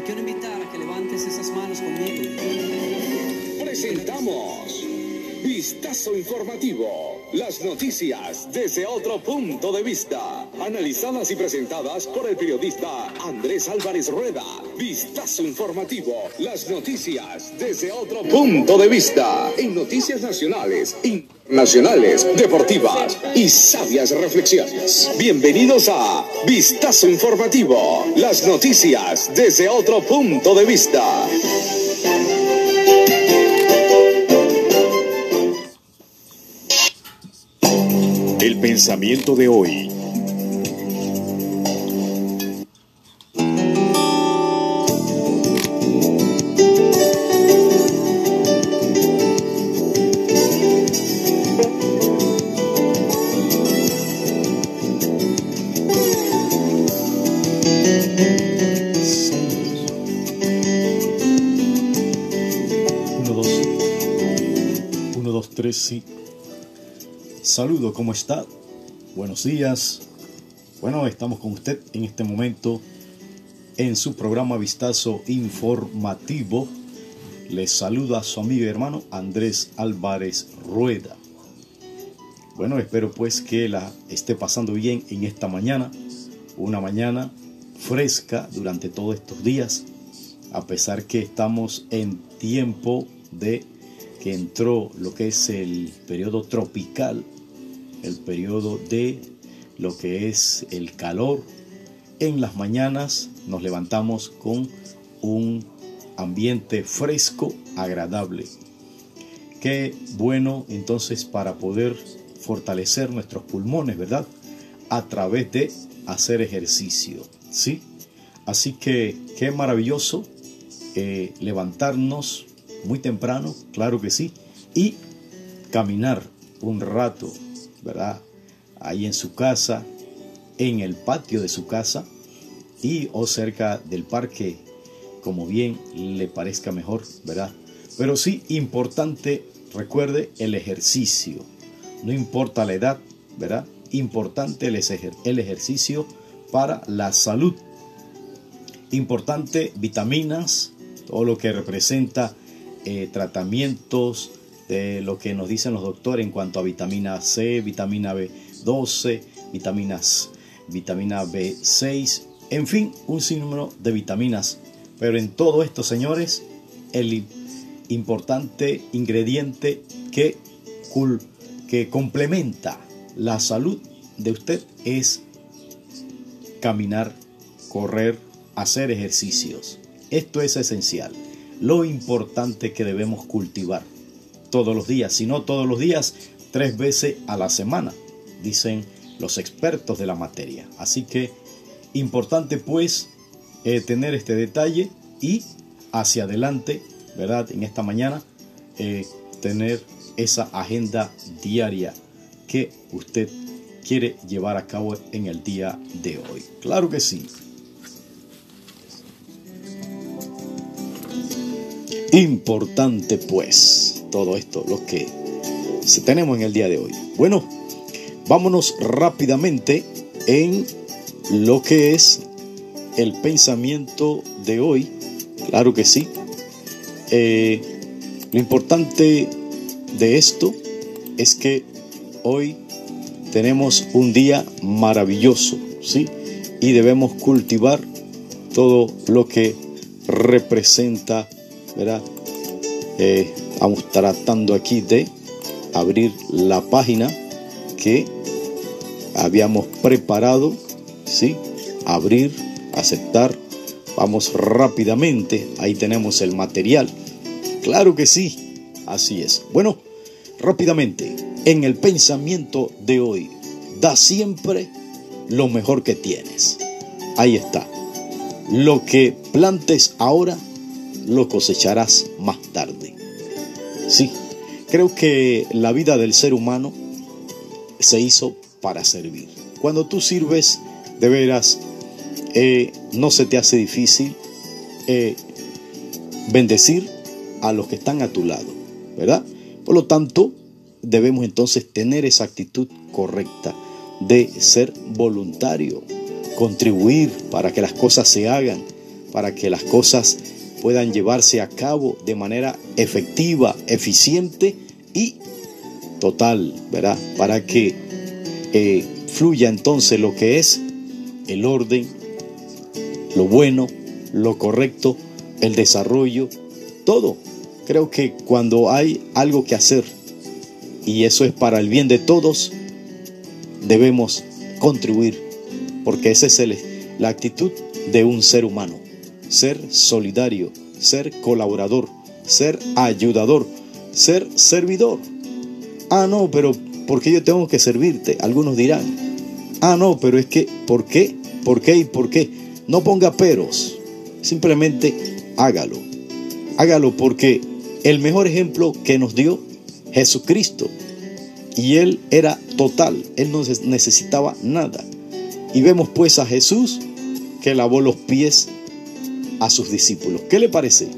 te quiero invitar a que levantes esas manos conmigo. Presentamos Vistazo Informativo. Las noticias desde otro punto de vista. Analizadas y presentadas por el periodista Andrés Álvarez Rueda. Vistazo Informativo. Las noticias desde otro punto de vista. En noticias nacionales, internacionales, deportivas y sabias reflexiones. Bienvenidos a Vistazo Informativo. Las noticias desde otro punto de vista. Pensamiento de hoy. Saludo, ¿cómo está? Buenos días. Bueno, estamos con usted en este momento en su programa Vistazo Informativo. Les saluda su amigo y hermano Andrés Álvarez Rueda. Bueno, espero pues que la esté pasando bien en esta mañana. Una mañana fresca durante todos estos días. A pesar que estamos en tiempo de que entró lo que es el periodo tropical, el periodo de lo que es el calor. En las mañanas nos levantamos con un ambiente fresco, agradable. Qué bueno entonces para poder fortalecer nuestros pulmones, ¿verdad? A través de hacer ejercicio, ¿sí? Así que qué maravilloso eh, levantarnos muy temprano, claro que sí, y caminar un rato, ¿verdad? Ahí en su casa, en el patio de su casa y o cerca del parque, como bien le parezca mejor, ¿verdad? Pero sí, importante, recuerde el ejercicio, no importa la edad, ¿verdad? Importante el, ejer el ejercicio para la salud. Importante vitaminas, todo lo que representa eh, tratamientos de lo que nos dicen los doctores en cuanto a vitamina C, vitamina B12, vitaminas, vitamina B6, en fin, un sinnúmero de vitaminas. Pero en todo esto, señores, el importante ingrediente que, que complementa la salud de usted es caminar, correr, hacer ejercicios. Esto es esencial. Lo importante que debemos cultivar todos los días, si no todos los días, tres veces a la semana, dicen los expertos de la materia. Así que importante pues eh, tener este detalle y hacia adelante, ¿verdad? En esta mañana, eh, tener esa agenda diaria que usted quiere llevar a cabo en el día de hoy. Claro que sí. Importante pues todo esto, lo que tenemos en el día de hoy. Bueno, vámonos rápidamente en lo que es el pensamiento de hoy. Claro que sí. Eh, lo importante de esto es que hoy tenemos un día maravilloso, ¿sí? Y debemos cultivar todo lo que representa, ¿verdad? Eh, vamos tratando aquí de abrir la página que habíamos preparado, ¿sí? Abrir, aceptar. Vamos rápidamente, ahí tenemos el material. Claro que sí, así es. Bueno, rápidamente, en el pensamiento de hoy, da siempre lo mejor que tienes. Ahí está. Lo que plantes ahora, lo cosecharás más tarde. Sí, creo que la vida del ser humano se hizo para servir. Cuando tú sirves, de veras, eh, no se te hace difícil eh, bendecir a los que están a tu lado, ¿verdad? Por lo tanto, debemos entonces tener esa actitud correcta de ser voluntario, contribuir para que las cosas se hagan, para que las cosas puedan llevarse a cabo de manera efectiva, eficiente y total, ¿verdad? Para que eh, fluya entonces lo que es el orden, lo bueno, lo correcto, el desarrollo, todo. Creo que cuando hay algo que hacer y eso es para el bien de todos, debemos contribuir, porque esa es la actitud de un ser humano, ser solidario, ser colaborador, ser ayudador, ser servidor. Ah, no, pero ¿por qué yo tengo que servirte? Algunos dirán, ah, no, pero es que, ¿por qué? ¿Por qué y por qué? No ponga peros, simplemente hágalo. Hágalo porque el mejor ejemplo que nos dio Jesucristo, y él era total, él no necesitaba nada. Y vemos pues a Jesús que lavó los pies a sus discípulos. ¿Qué le parece?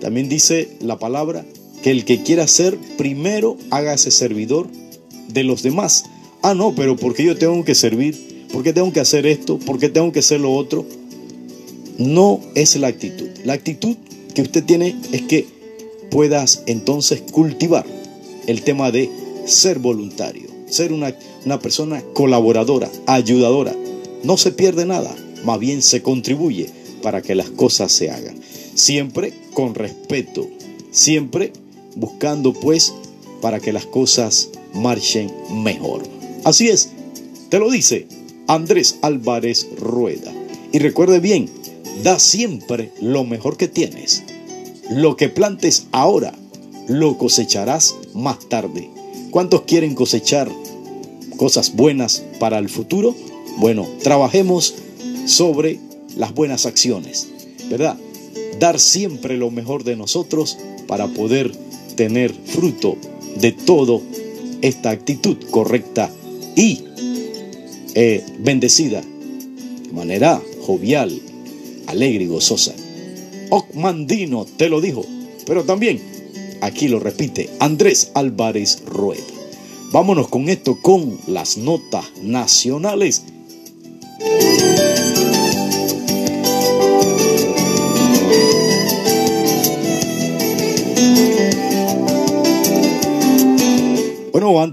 También dice la palabra que el que quiera ser primero hágase servidor de los demás. Ah, no, pero ¿por qué yo tengo que servir? ¿Por qué tengo que hacer esto? ¿Por qué tengo que hacer lo otro? No es la actitud. La actitud que usted tiene es que puedas entonces cultivar el tema de ser voluntario, ser una, una persona colaboradora, ayudadora. No se pierde nada, más bien se contribuye para que las cosas se hagan. Siempre con respeto, siempre buscando pues para que las cosas marchen mejor. Así es, te lo dice Andrés Álvarez Rueda. Y recuerde bien, da siempre lo mejor que tienes. Lo que plantes ahora, lo cosecharás más tarde. ¿Cuántos quieren cosechar cosas buenas para el futuro? Bueno, trabajemos sobre las buenas acciones, ¿verdad? Dar siempre lo mejor de nosotros para poder tener fruto de todo esta actitud correcta y eh, bendecida de manera jovial, alegre y gozosa. Ocmandino te lo dijo, pero también aquí lo repite Andrés Álvarez Rueda. Vámonos con esto, con las notas nacionales.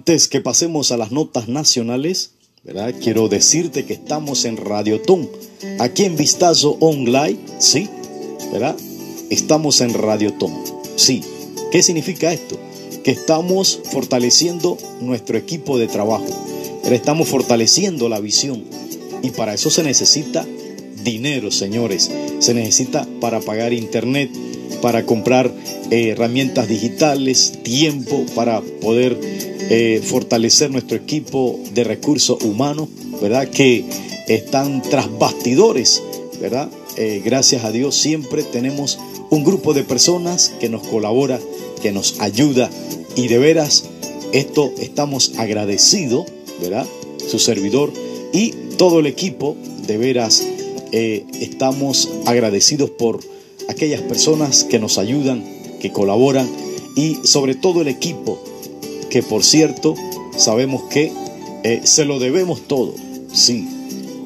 Antes que pasemos a las notas nacionales, ¿verdad? Quiero decirte que estamos en Radiotón, aquí en Vistazo Online, ¿sí? ¿Verdad? Estamos en Radiotón, sí. ¿Qué significa esto? Que estamos fortaleciendo nuestro equipo de trabajo, estamos fortaleciendo la visión y para eso se necesita dinero, señores. Se necesita para pagar internet, para comprar eh, herramientas digitales, tiempo para poder eh, fortalecer nuestro equipo de recursos humanos, ¿verdad? Que están tras bastidores, ¿verdad? Eh, gracias a Dios siempre tenemos un grupo de personas que nos colabora, que nos ayuda y de veras esto estamos agradecidos, ¿verdad? Su servidor y todo el equipo, de veras eh, estamos agradecidos por aquellas personas que nos ayudan, que colaboran y sobre todo el equipo, que por cierto sabemos que eh, se lo debemos todo. Sí,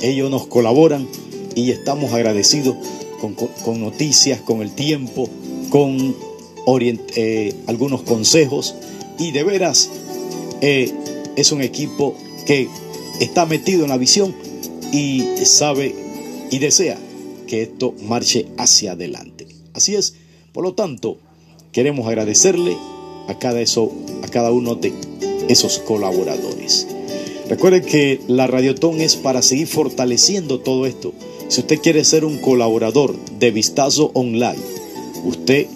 ellos nos colaboran y estamos agradecidos con, noticias, con el tiempo, con eh, algunos consejos y de veras es un equipo que está metido en la visión y sabe y desea que esto marche hacia adelante. Así es, por lo tanto, queremos agradecerle a cada, eso, a cada uno de esos colaboradores. Recuerde que la Radiotón es para seguir fortaleciendo todo esto. Si usted quiere ser un colaborador de Vistazo Online, usted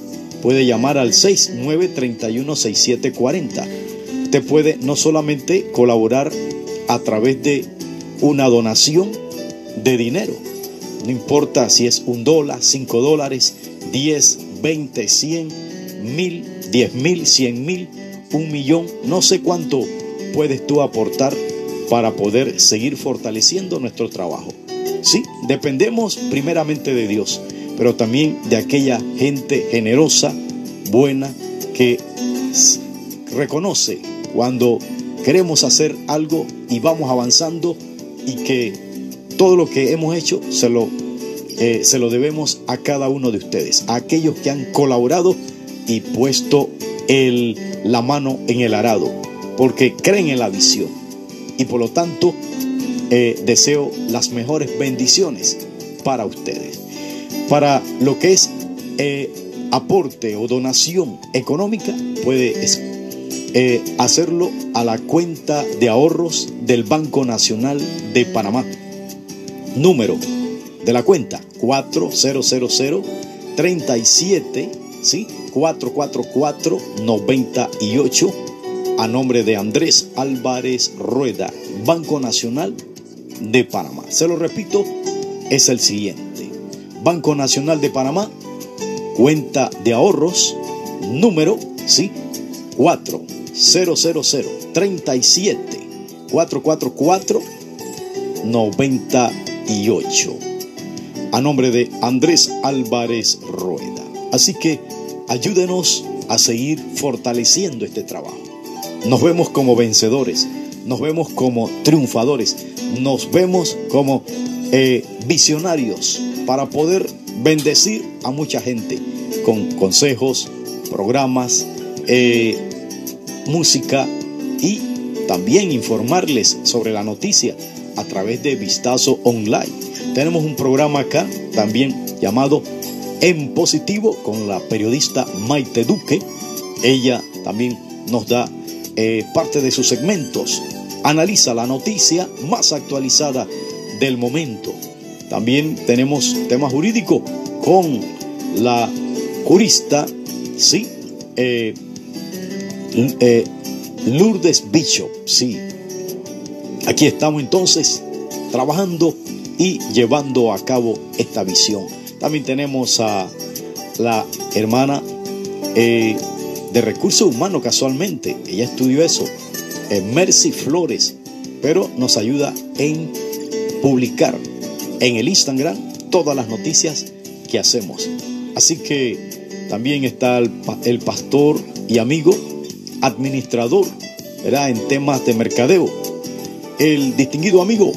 puede llamar al 69316740. Usted puede no solamente colaborar a través de una donación de dinero. No importa si es un dólar, cinco dólares, diez, veinte, cien, mil, diez mil, cien mil, un millón. No sé cuánto puedes tú aportar para poder seguir fortaleciendo nuestro trabajo. Sí, dependemos primeramente de Dios, pero también de aquella gente generosa, buena, que reconoce cuando queremos hacer algo y vamos avanzando y que todo lo que hemos hecho se lo eh, se lo debemos a cada uno de ustedes, a aquellos que han colaborado y puesto el, la mano en el arado, porque creen en la visión. Y por lo tanto, eh, deseo las mejores bendiciones para ustedes. Para lo que es eh, aporte o donación económica, puede eh, hacerlo a la cuenta de ahorros del Banco Nacional de Panamá. Número de la cuenta 4000 37 ¿sí? 444 98 a nombre de Andrés Álvarez Rueda, Banco Nacional de Panamá. Se lo repito, es el siguiente. Banco Nacional de Panamá, cuenta de ahorros, número, ¿sí? 4000 37 444 98. A nombre de Andrés Álvarez Rueda. Así que ayúdenos a seguir fortaleciendo este trabajo. Nos vemos como vencedores, nos vemos como triunfadores, nos vemos como eh, visionarios para poder bendecir a mucha gente con consejos, programas, eh, música y también informarles sobre la noticia a través de Vistazo Online. Tenemos un programa acá también llamado En Positivo con la periodista Maite Duque. Ella también nos da eh, parte de sus segmentos. Analiza la noticia más actualizada del momento. También tenemos tema jurídico con la jurista, sí, eh, eh, Lourdes Bishop, sí. Aquí estamos entonces trabajando y llevando a cabo esta visión. También tenemos a la hermana eh, de recursos humanos casualmente. Ella estudió eso. Mercy Flores. Pero nos ayuda en publicar en el Instagram todas las noticias que hacemos. Así que también está el, el pastor y amigo administrador ¿verdad? en temas de mercadeo. El distinguido amigo,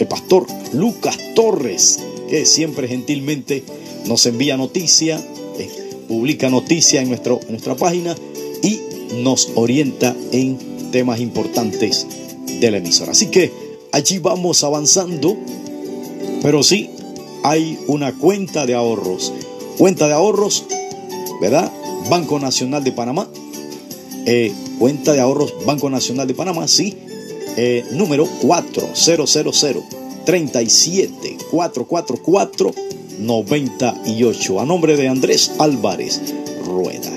el pastor Lucas Torres, que siempre gentilmente nos envía noticia, eh, publica noticia en, nuestro, nuestra página y nos orienta en temas importantes de la emisora. Así que allí vamos avanzando, pero sí hay una cuenta de ahorros. Cuenta de ahorros, ¿verdad? Banco Nacional de Panamá. Eh, cuenta de ahorros Banco Nacional de Panamá, sí. Eh, número 4000 37 444 98. A nombre de Andrés Álvarez Rueda.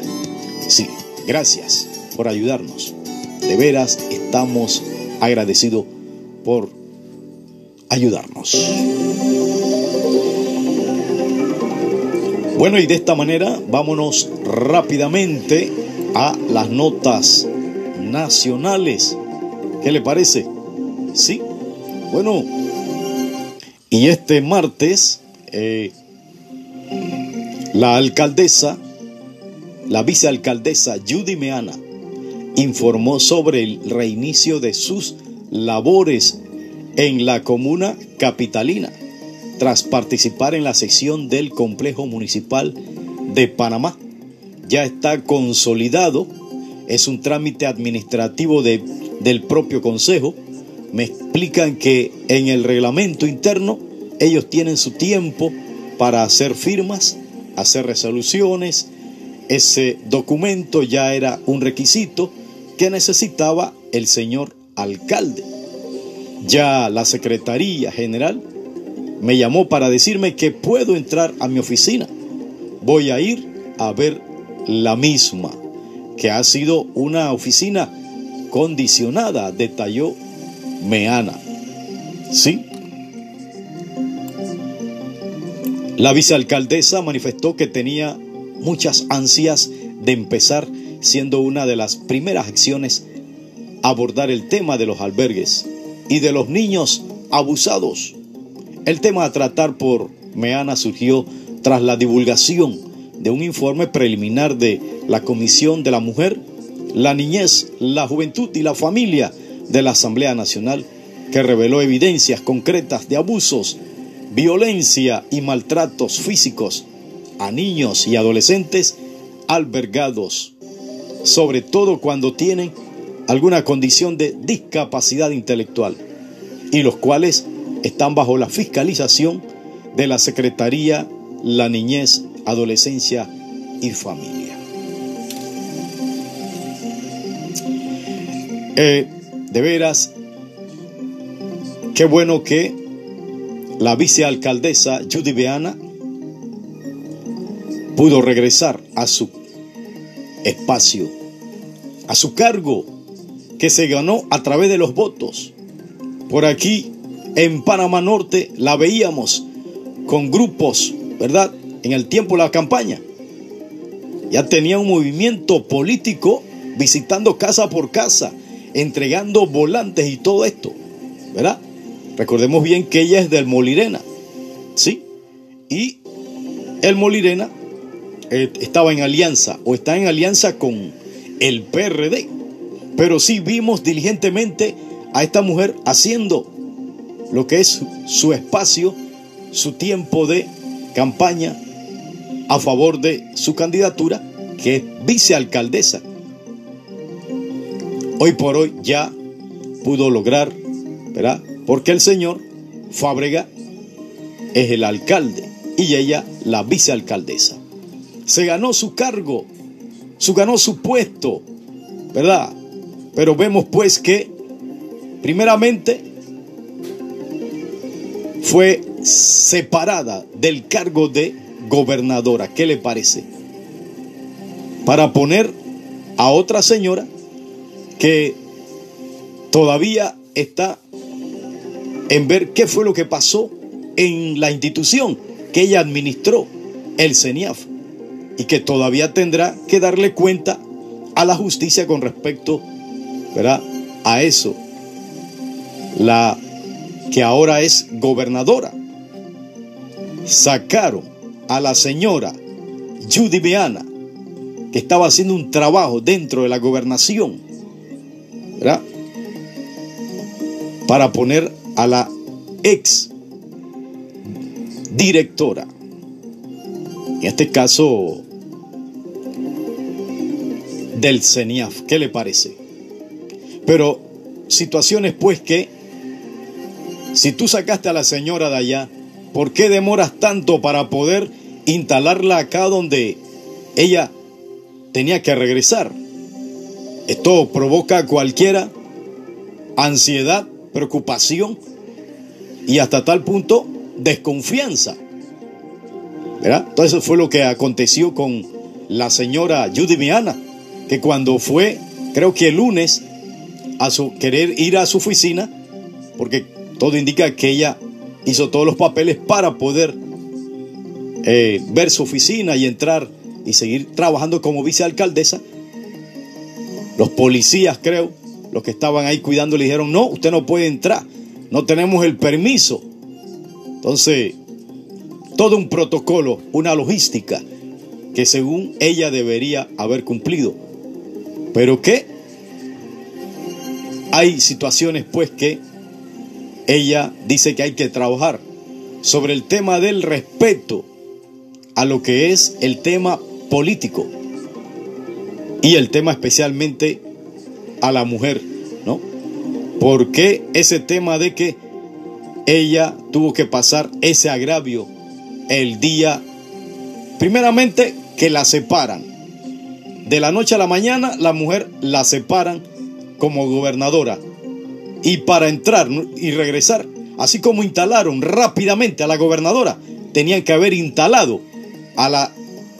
Sí, gracias por ayudarnos. De veras estamos agradecidos por ayudarnos. Bueno, y de esta manera vámonos rápidamente a las notas nacionales. ¿Qué le parece? Sí. Bueno, y este martes eh, la alcaldesa, la vicealcaldesa Judy Meana, informó sobre el reinicio de sus labores en la comuna capitalina tras participar en la sección del complejo municipal de Panamá. Ya está consolidado, es un trámite administrativo de, del propio consejo. Me explican que en el reglamento interno ellos tienen su tiempo para hacer firmas, hacer resoluciones. Ese documento ya era un requisito que necesitaba el señor alcalde. Ya la Secretaría General me llamó para decirme que puedo entrar a mi oficina. Voy a ir a ver la misma, que ha sido una oficina condicionada, detalló Meana. Sí. La vicealcaldesa manifestó que tenía muchas ansias de empezar siendo una de las primeras acciones abordar el tema de los albergues y de los niños abusados. El tema a tratar por Meana surgió tras la divulgación de un informe preliminar de la Comisión de la Mujer, la Niñez, la Juventud y la Familia de la Asamblea Nacional que reveló evidencias concretas de abusos violencia y maltratos físicos a niños y adolescentes albergados, sobre todo cuando tienen alguna condición de discapacidad intelectual y los cuales están bajo la fiscalización de la Secretaría La Niñez, Adolescencia y Familia. Eh, de veras, qué bueno que la vicealcaldesa Judy Beana pudo regresar a su espacio, a su cargo, que se ganó a través de los votos. Por aquí, en Panamá Norte, la veíamos con grupos, ¿verdad? En el tiempo de la campaña. Ya tenía un movimiento político visitando casa por casa, entregando volantes y todo esto, ¿verdad? Recordemos bien que ella es del Molirena, ¿sí? Y el Molirena eh, estaba en alianza o está en alianza con el PRD. Pero sí vimos diligentemente a esta mujer haciendo lo que es su espacio, su tiempo de campaña a favor de su candidatura, que es vicealcaldesa. Hoy por hoy ya pudo lograr, ¿verdad? Porque el señor Fábrega es el alcalde y ella la vicealcaldesa se ganó su cargo, se ganó su puesto, ¿verdad? Pero vemos pues que primeramente fue separada del cargo de gobernadora. ¿Qué le parece? Para poner a otra señora que todavía está en ver qué fue lo que pasó en la institución que ella administró, el CENIAF y que todavía tendrá que darle cuenta a la justicia con respecto ¿verdad? a eso. La que ahora es gobernadora. Sacaron a la señora Judy Beana, que estaba haciendo un trabajo dentro de la gobernación, Para poner a la ex directora. En este caso, del CENIAF. ¿Qué le parece? Pero situaciones pues que, si tú sacaste a la señora de allá, ¿por qué demoras tanto para poder instalarla acá donde ella tenía que regresar? Esto provoca cualquiera ansiedad, preocupación y hasta tal punto desconfianza. ¿Verdad? Entonces fue lo que aconteció con la señora Judy Miana que cuando fue, creo que el lunes, a su querer ir a su oficina, porque todo indica que ella hizo todos los papeles para poder eh, ver su oficina y entrar y seguir trabajando como vicealcaldesa. Los policías, creo, los que estaban ahí cuidando, le dijeron, no, usted no puede entrar, no tenemos el permiso. Entonces, todo un protocolo, una logística que según ella debería haber cumplido. Pero que hay situaciones pues que ella dice que hay que trabajar sobre el tema del respeto a lo que es el tema político y el tema especialmente a la mujer, ¿no? Porque ese tema de que ella tuvo que pasar ese agravio el día, primeramente, que la separan de la noche a la mañana, la mujer la separan como gobernadora. Y para entrar y regresar, así como instalaron rápidamente a la gobernadora, tenían que haber instalado a la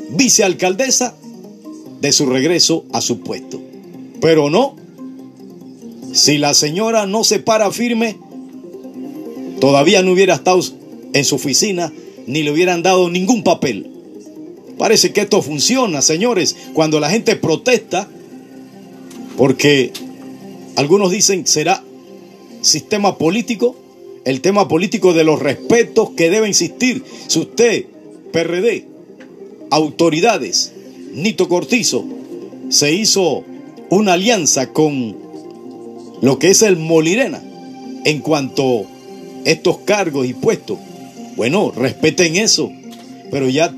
vicealcaldesa de su regreso a su puesto. Pero no, si la señora no se para firme, todavía no hubiera estado en su oficina ni le hubieran dado ningún papel. Parece que esto funciona, señores, cuando la gente protesta, porque algunos dicen será sistema político, el tema político de los respetos que debe insistir. Si usted, PRD, autoridades, Nito Cortizo, se hizo una alianza con lo que es el Molirena en cuanto a estos cargos y puestos, Bueno, respeten eso, pero ya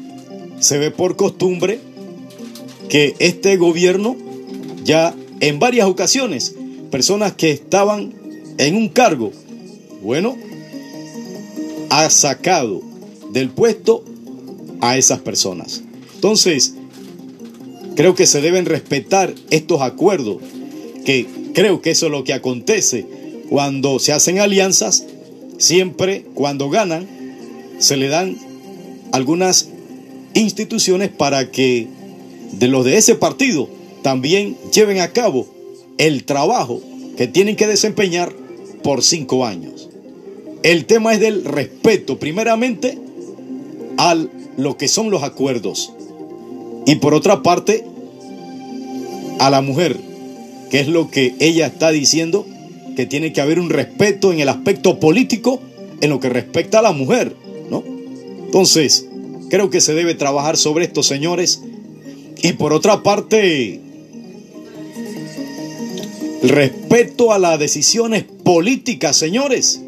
se ve por costumbre que este gobierno ya en varias ocasiones, personas que estaban en un cargo, bueno, ha sacado del puesto a esas personas. Entonces, creo que se deben respetar estos acuerdos, que creo que eso es lo que acontece cuando se hacen alianzas, siempre cuando ganan, se le dan algunas instituciones para que de los de ese partido también lleven a cabo el trabajo que tienen que desempeñar por cinco años. El tema es del respeto, primeramente, a lo que son los acuerdos. Y por otra parte, a la mujer, que es lo que ella está diciendo, que tiene que haber un respeto en el aspecto político en lo que respecta a la mujer, ¿no? Entonces, creo que se debe trabajar sobre esto, señores. Y por otra parte, respeto a las decisiones políticas, señores.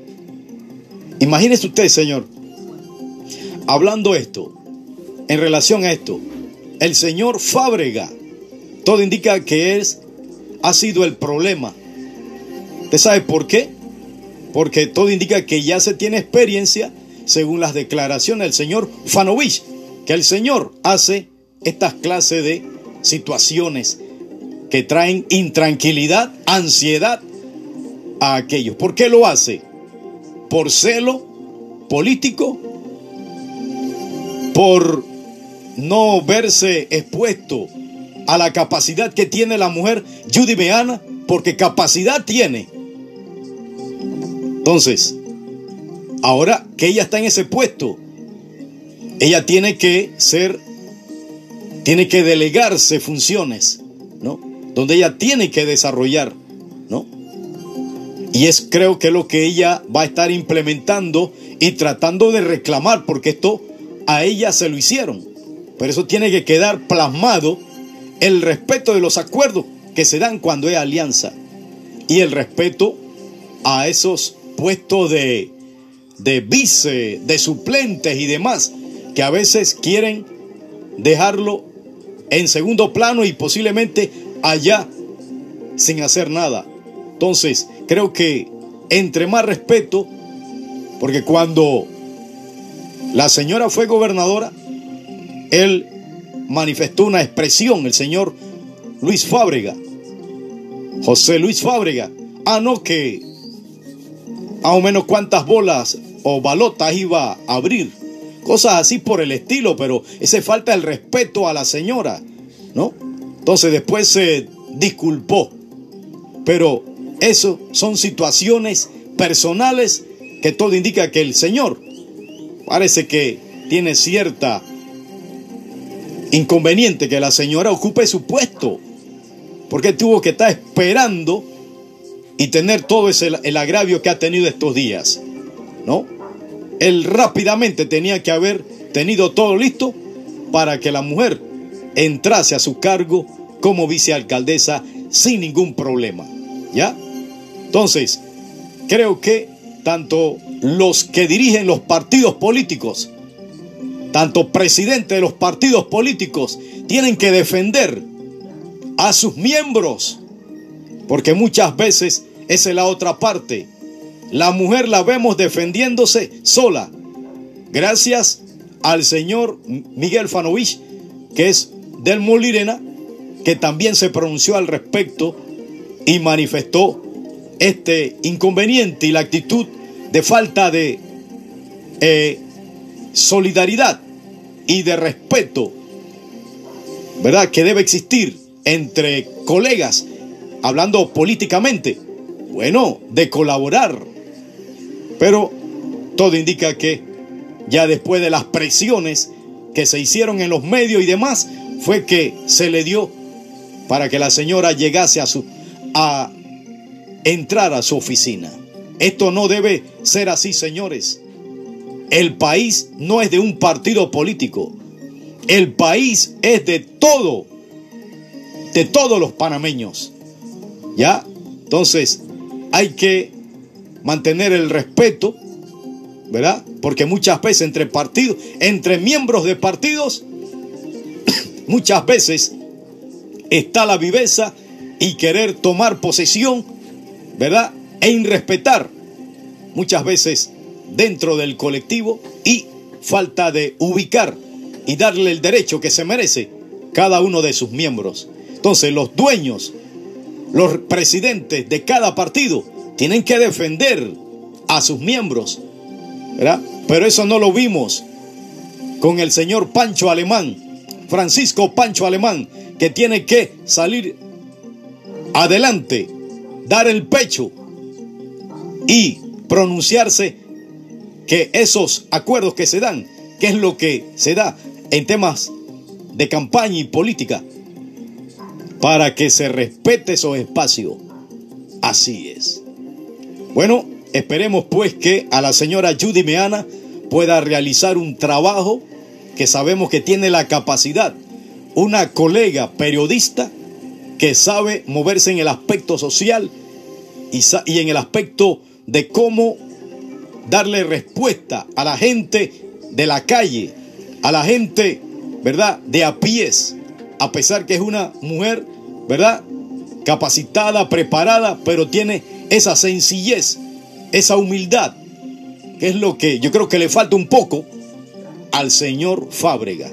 Imagínese usted, señor, hablando esto, en relación a esto, el señor Fábrega, todo indica que es, ha sido el problema. ¿Usted sabe por qué? Porque todo indica que ya se tiene experiencia, según las declaraciones del señor Fanovich, que el señor hace estas clases de situaciones que traen intranquilidad, ansiedad a aquellos. ¿Por qué lo hace? ¿Por celo político? ¿Por no verse expuesto a la capacidad que tiene la mujer Judy? Porque capacidad tiene. Entonces, ahora que ella está en ese puesto, ella tiene que ser, tiene que delegarse funciones, ¿no? Donde ella tiene que desarrollar, ¿no? Y es creo que lo que ella va a estar implementando y tratando de reclamar, porque esto a ella se lo hicieron. Pero eso tiene que quedar plasmado el respeto de los acuerdos que se dan cuando hay alianza y el respeto a esos puestos de, de vice, de suplentes y demás que a veces quieren dejarlo en segundo plano y posiblemente allá sin hacer nada. Entonces, creo que entre más respeto, porque cuando la señora fue gobernadora, él manifestó una expresión, el señor Luis Fábrega, José Luis Fábrega, ah, no, que a o menos cuántas bolas o balotas iba a abrir cosas así por el estilo, pero ese falta el respeto a la señora, ¿no? Entonces después se disculpó. Pero eso son situaciones personales que todo indica que el Señor parece que tiene cierta inconveniente que la señora ocupe su puesto. Porque tuvo que estar esperando y tener todo ese el agravio que ha tenido estos días, ¿no? él rápidamente tenía que haber tenido todo listo para que la mujer entrase a su cargo como vicealcaldesa sin ningún problema. ¿Ya? Entonces, creo que tanto los que dirigen los partidos políticos, tanto presidentes de los partidos políticos, tienen que defender a sus miembros, porque muchas veces esa es la otra parte. La mujer la vemos defendiéndose sola. Gracias al señor Miguel Fanovich, que es del Molirena, que también se pronunció al respecto y manifestó este inconveniente y la actitud de falta de eh, solidaridad y de respeto, ¿verdad? Que debe existir entre colegas, hablando políticamente, bueno, de colaborar pero todo indica que ya después de las presiones que se hicieron en los medios y demás, fue que se le dio para que la señora llegase a su a entrar a su oficina. Esto no debe ser así, señores. El país no es de un partido político. El país es de todo, de todos los panameños. ¿Ya? Entonces, hay que mantener el respeto, ¿verdad? Porque muchas veces entre partidos, entre miembros de partidos, muchas veces está la viveza y querer tomar posesión, ¿verdad? E irrespetar muchas veces dentro del colectivo y falta de ubicar y darle el derecho que se merece cada uno de sus miembros. Entonces los dueños, los presidentes de cada partido tienen que defender a sus miembros, ¿verdad? Pero eso no lo vimos con el señor Pancho Alemán, Francisco Pancho Alemán, que tiene que salir adelante, dar el pecho y pronunciarse que esos acuerdos que se dan, que es lo que se da en temas de campaña y política, para que se respete esos espacios. Así es. Bueno, esperemos pues que a la señora Judy Meana pueda realizar un trabajo que sabemos que tiene la capacidad. Una colega periodista que sabe moverse en el aspecto social y, y en el aspecto de cómo darle respuesta a la gente de la calle, a la gente, ¿verdad?, de a pies, a pesar que es una mujer, ¿verdad?, capacitada, preparada, pero tiene esa sencillez, esa humildad, que es lo que yo creo que le falta un poco al señor Fábrega.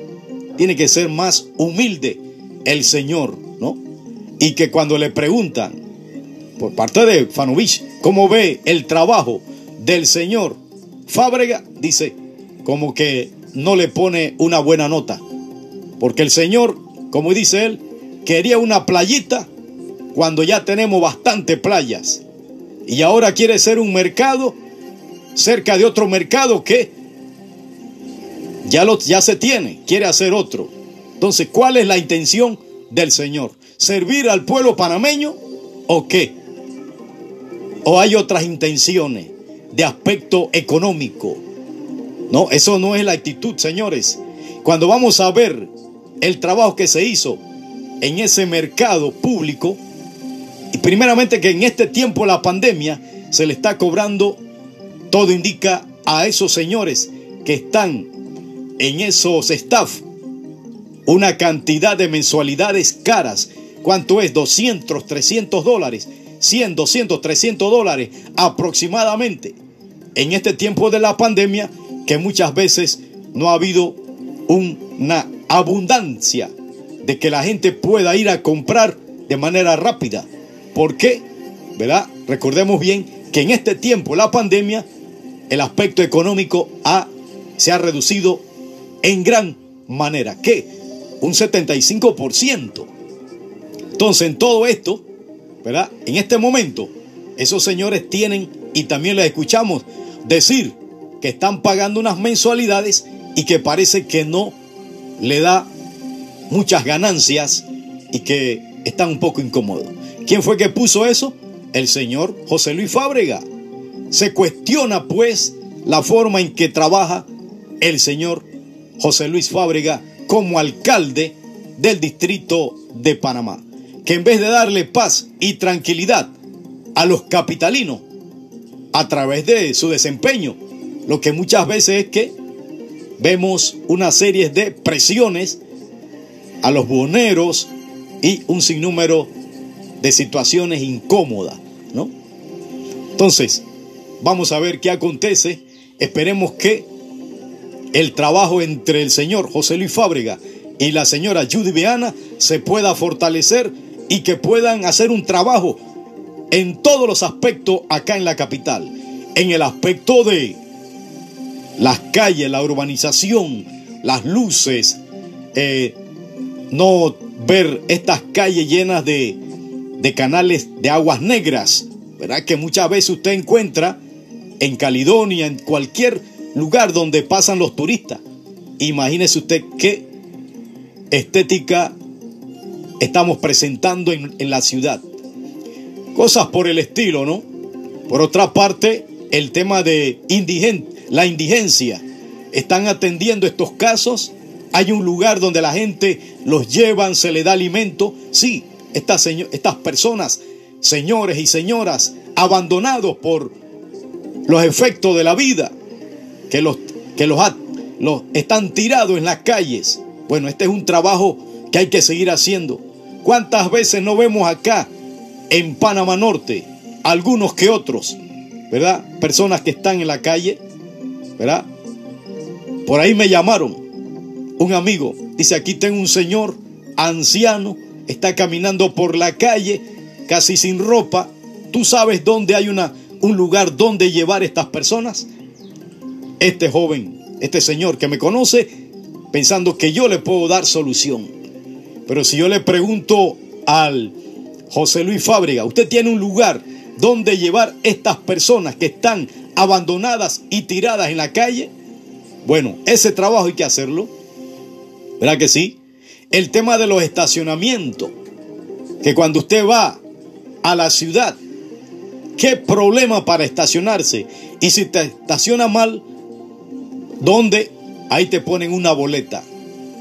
Tiene que ser más humilde el señor, ¿no? Y que cuando le preguntan por parte de Fanovich cómo ve el trabajo del señor Fábrega, dice como que no le pone una buena nota. Porque el señor, como dice él, quería una playita cuando ya tenemos bastante playas. Y ahora quiere ser un mercado cerca de otro mercado que ya, lo, ya se tiene, quiere hacer otro. Entonces, ¿cuál es la intención del Señor? ¿Servir al pueblo panameño o qué? ¿O hay otras intenciones de aspecto económico? No, eso no es la actitud, señores. Cuando vamos a ver el trabajo que se hizo en ese mercado público, y primeramente que en este tiempo la pandemia se le está cobrando, todo indica a esos señores que están en esos staff una cantidad de mensualidades caras. ¿Cuánto es? 200, 300 dólares, 100, 200, 300 dólares aproximadamente. En este tiempo de la pandemia, que muchas veces no ha habido una abundancia de que la gente pueda ir a comprar de manera rápida. ¿Por qué? ¿Verdad? Recordemos bien que en este tiempo, la pandemia, el aspecto económico ha, se ha reducido en gran manera. ¿Qué? Un 75%. Entonces, en todo esto, ¿verdad? En este momento, esos señores tienen, y también les escuchamos decir, que están pagando unas mensualidades y que parece que no le da muchas ganancias y que están un poco incómodos. ¿Quién fue que puso eso? El señor José Luis Fábrega. Se cuestiona pues la forma en que trabaja el señor José Luis Fábrega como alcalde del distrito de Panamá, que en vez de darle paz y tranquilidad a los capitalinos a través de su desempeño, lo que muchas veces es que vemos una serie de presiones a los boneros y un sinnúmero de situaciones incómodas, ¿no? Entonces, vamos a ver qué acontece. Esperemos que el trabajo entre el señor José Luis Fábrega y la señora Judy Beana se pueda fortalecer y que puedan hacer un trabajo en todos los aspectos acá en la capital. En el aspecto de las calles, la urbanización, las luces, eh, no ver estas calles llenas de, de canales de aguas negras, ¿verdad? Que muchas veces usted encuentra en Caledonia, en cualquier lugar donde pasan los turistas. Imagínese usted qué estética estamos presentando en, en, la ciudad. Cosas por el estilo, ¿no? Por otra parte, el tema de la indigencia. Están atendiendo estos casos. Hay un lugar donde la gente los llevan, se le da alimento. Sí, estas, estas personas, señores y señoras, abandonados por los efectos de la vida, que los, que los están tirados en las calles. Bueno, este es un trabajo que hay que seguir haciendo. ¿Cuántas veces no vemos acá en Panamá Norte, algunos que otros, ¿verdad? Personas que están en la calle, ¿verdad? Por ahí me llamaron un amigo, dice, aquí tengo un señor anciano, está caminando por la calle, casi sin ropa. ¿Tú sabes dónde hay una, un lugar donde llevar estas personas? Este joven, este señor que me conoce, pensando que yo le puedo dar solución. Pero si yo le pregunto al José Luis Fábrega, usted tiene un lugar donde llevar estas personas que están abandonadas y tiradas en la calle, bueno, ese trabajo hay que hacerlo. ¿Verdad que sí? El tema de los estacionamientos, que cuando usted va a la ciudad, qué problema para estacionarse. Y si te estaciona mal, ¿dónde? Ahí te ponen una boleta.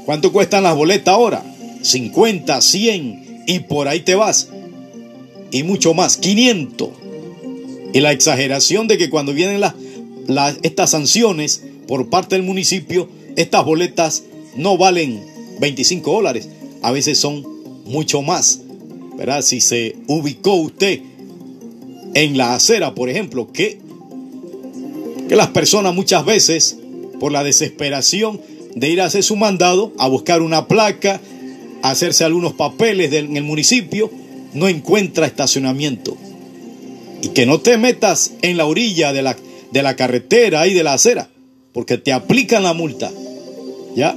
¿Cuánto cuestan las boletas ahora? 50, 100 y por ahí te vas. Y mucho más, 500. Y la exageración de que cuando vienen estas sanciones por parte del municipio, estas boletas no valen 25 dólares, a veces son mucho más. ¿Verdad? Si se ubicó usted en la acera, por ejemplo, que, que las personas muchas veces, por la desesperación de ir a hacer su mandado, a buscar una placa, a hacerse algunos papeles en el municipio, no encuentra estacionamiento. Y que no te metas en la orilla de la, de la carretera y de la acera, porque te aplican la multa. ¿Ya?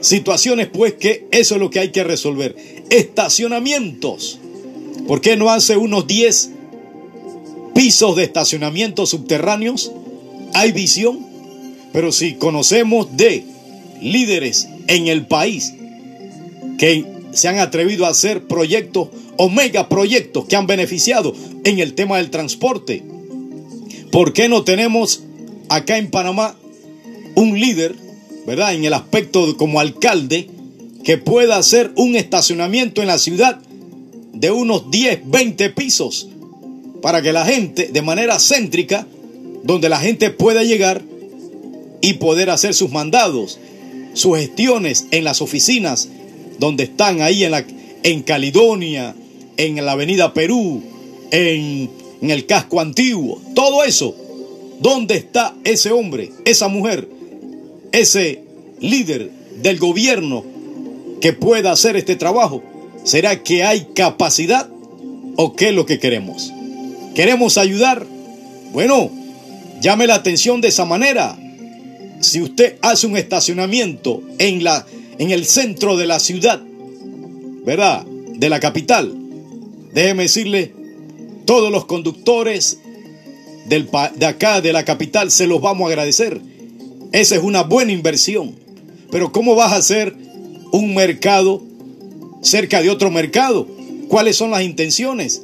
Situaciones pues que eso es lo que hay que resolver. Estacionamientos. ¿Por qué no hace unos 10 pisos de estacionamiento subterráneos? Hay visión. Pero si conocemos de líderes en el país que se han atrevido a hacer proyectos o megaproyectos que han beneficiado en el tema del transporte, ¿por qué no tenemos acá en Panamá un líder ¿verdad? En el aspecto como alcalde, que pueda hacer un estacionamiento en la ciudad de unos 10, 20 pisos, para que la gente, de manera céntrica, donde la gente pueda llegar y poder hacer sus mandados, sus gestiones en las oficinas, donde están ahí en, la, en Caledonia, en la Avenida Perú, en, el casco antiguo, todo eso. ¿Dónde está ese hombre, esa mujer? ese líder del gobierno que pueda hacer este trabajo? ¿Será que hay capacidad o qué es lo que queremos? ¿Queremos ayudar? Bueno, llame la atención de esa manera. Si usted hace un estacionamiento en, la, en el centro de la ciudad, ¿verdad? De la capital, déjeme decirle, todos los conductores de acá, de la capital, se los vamos a agradecer esa es una buena inversión. Pero ¿cómo vas a hacer un mercado cerca de otro mercado? ¿Cuáles son las intenciones?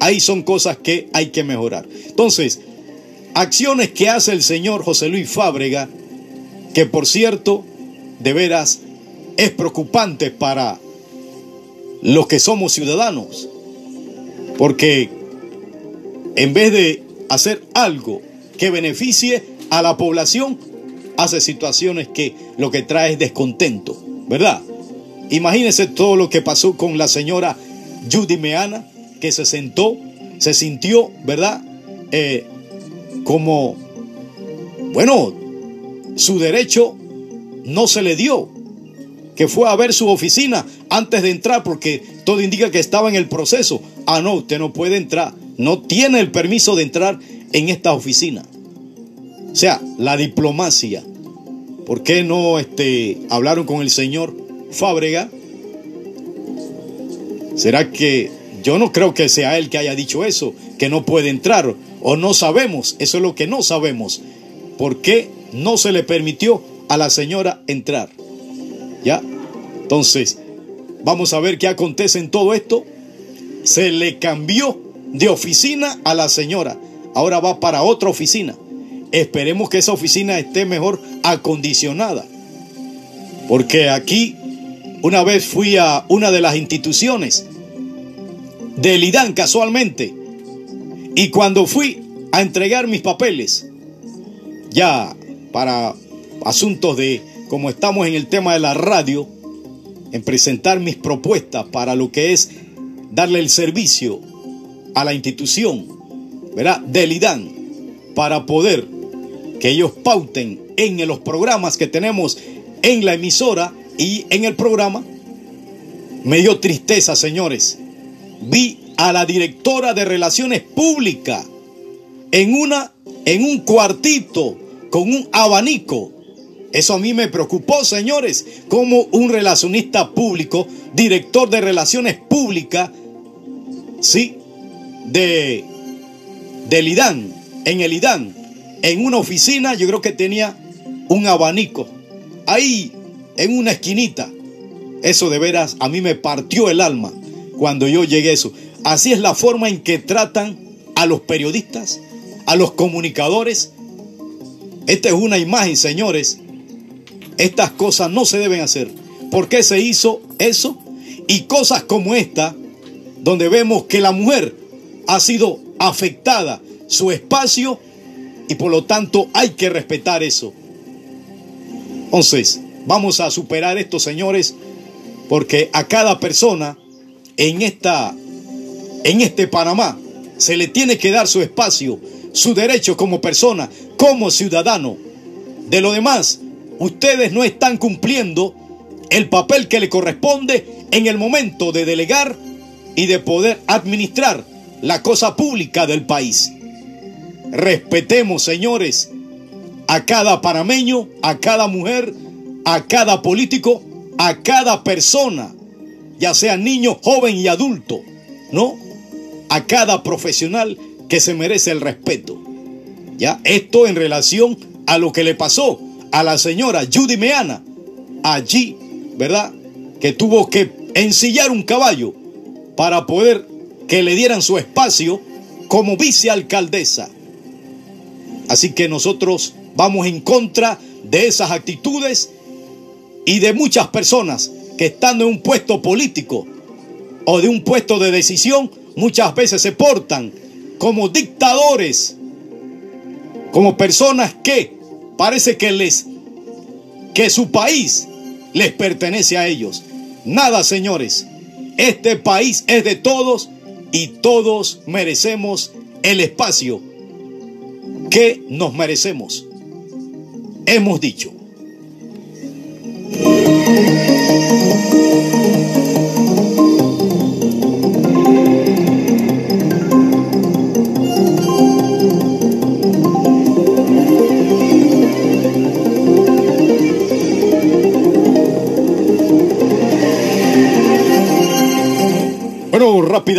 Ahí son cosas que hay que mejorar. Entonces, acciones que hace el señor José Luis Fábrega, que por cierto, de veras, es preocupante para los que somos ciudadanos. Porque en vez de hacer algo que beneficie a la población, hace situaciones que lo que trae es descontento, ¿verdad? Imagínense todo lo que pasó con la señora Judy Meana, que se sentó, se sintió, ¿verdad? Eh, como, bueno, su derecho no se le dio, que fue a ver su oficina antes de entrar porque todo indica que estaba en el proceso. Ah, no, usted no puede entrar, no tiene el permiso de entrar en esta oficina. O sea, la diplomacia. ¿Por qué no este, hablaron con el señor Fábrega? ¿Será que yo no creo que sea él que haya dicho eso, que no puede entrar? O no sabemos, eso es lo que no sabemos. ¿Por qué no se le permitió a la señora entrar? ¿Ya? Entonces, vamos a ver qué acontece en todo esto. Se le cambió de oficina a la señora. Ahora va para otra oficina. Esperemos que esa oficina esté mejor acondicionada. Porque aquí una vez fui a una de las instituciones del IDAN casualmente. Y cuando fui a entregar mis papeles, ya para asuntos de, como estamos en el tema de la radio, en presentar mis propuestas para lo que es darle el servicio a la institución, ¿verdad? Del IDAN, para poder que ellos pauten en los programas que tenemos en la emisora y en el programa. Me dio tristeza, señores. Vi a la directora de Relaciones Públicas en una en un cuartito con un abanico. Eso a mí me preocupó, señores, como un relacionista público, director de relaciones públicas, sí, de del IDAN, en el IDAN, en una oficina, yo creo que tenía un abanico ahí en una esquinita. Eso de veras a mí me partió el alma cuando yo llegué a eso. Así es la forma en que tratan a los periodistas, a los comunicadores. Esta es una imagen, señores. Estas cosas no se deben hacer. ¿Por qué se hizo eso? Y cosas como esta, donde vemos que la mujer ha sido afectada, su espacio, y por lo tanto hay que respetar eso. Entonces, vamos a superar esto, señores, porque a cada persona en esta en este Panamá se le tiene que dar su espacio, su derecho como persona, como ciudadano. De lo demás, ustedes no están cumpliendo el papel que le corresponde en el momento de delegar y de poder administrar la cosa pública del país. Respetemos, señores, a cada panameño, a cada mujer, a cada político, a cada persona, ya sea niño, joven y adulto, ¿no? A cada profesional que se merece el respeto. Ya, esto en relación a lo que le pasó a la señora Judy Meana, allí, ¿verdad? Que tuvo que ensillar un caballo para poder que le dieran su espacio como vicealcaldesa. Así que nosotros vamos en contra de esas actitudes y de muchas personas que estando en un puesto político o de un puesto de decisión muchas veces se portan como dictadores, como personas que parece que les que su país les pertenece a ellos. Nada, señores. Este país es de todos y todos merecemos el espacio que nos merecemos. Hemos dicho.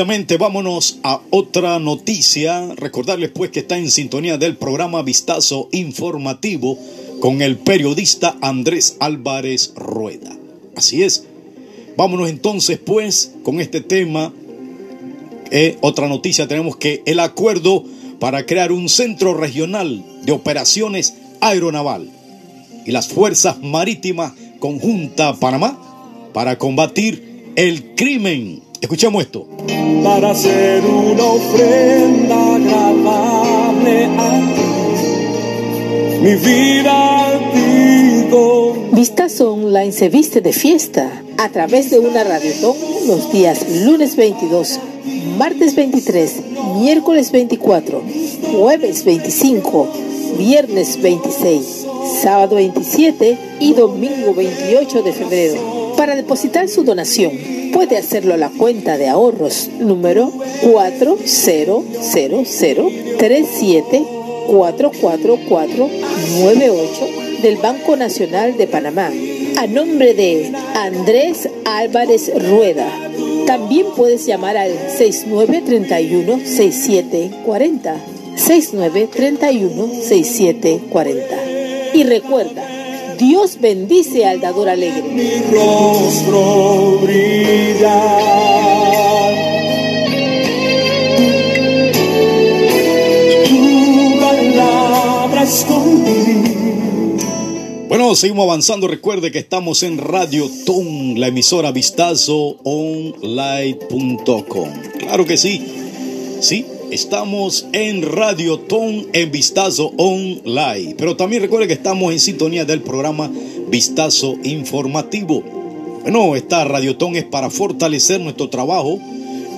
Rápidamente vámonos a otra noticia. Recordarles pues que está en sintonía del programa Vistazo Informativo con el periodista Andrés Álvarez Rueda. Así es. Vámonos entonces pues con este tema. Eh, otra noticia tenemos que el acuerdo para crear un centro regional de operaciones aeronaval y las Fuerzas Marítimas Conjunta Panamá para combatir el crimen. Escuchemos esto. Para hacer una ofrenda agradable a ti, mi vida Vistazo Online se viste de fiesta a través de una radiotón los días lunes 22, martes 23, miércoles 24, jueves 25, viernes 26, sábado 27 y domingo 28 de febrero. Para depositar su donación, puede hacerlo a la cuenta de ahorros número 4000374448 del Banco Nacional de Panamá, a nombre de Andrés Álvarez Rueda. También puedes llamar al 6931-6740. 6931-6740. Y recuerda, Dios bendice al dador alegre. Mi rostro brilla. Tu palabra escondida bueno, seguimos avanzando. Recuerde que estamos en Radio Ton, la emisora vistazo online.com. Claro que sí. Sí, Estamos en Radio Ton en Vistazo Online, pero también recuerde que estamos en sintonía del programa Vistazo Informativo. Bueno, esta Radiotón es para fortalecer nuestro trabajo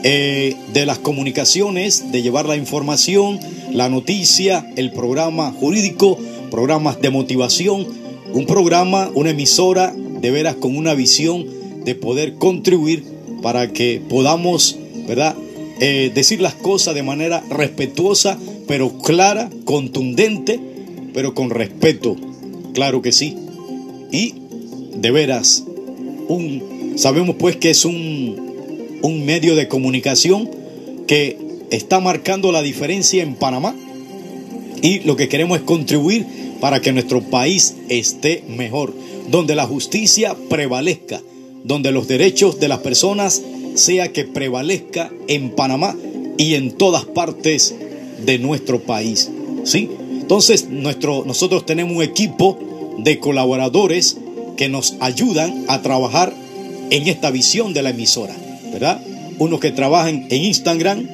eh, de las comunicaciones, de llevar la información, la noticia, el programa jurídico, programas de motivación, un programa, una emisora de veras con una visión de poder contribuir para que podamos, ¿verdad? Eh, decir las cosas de manera respetuosa, pero clara, contundente, pero con respeto, claro que sí. Y de veras, un, sabemos pues que es un, un medio de comunicación que está marcando la diferencia en Panamá y lo que queremos es contribuir para que nuestro país esté mejor, donde la justicia prevalezca, donde los derechos de las personas sea que prevalezca en Panamá y en todas partes de nuestro país. ¿Sí? Entonces, nuestro, nosotros tenemos un equipo de colaboradores que nos ayudan a trabajar en esta visión de la emisora, ¿verdad? Unos que trabajan en Instagram,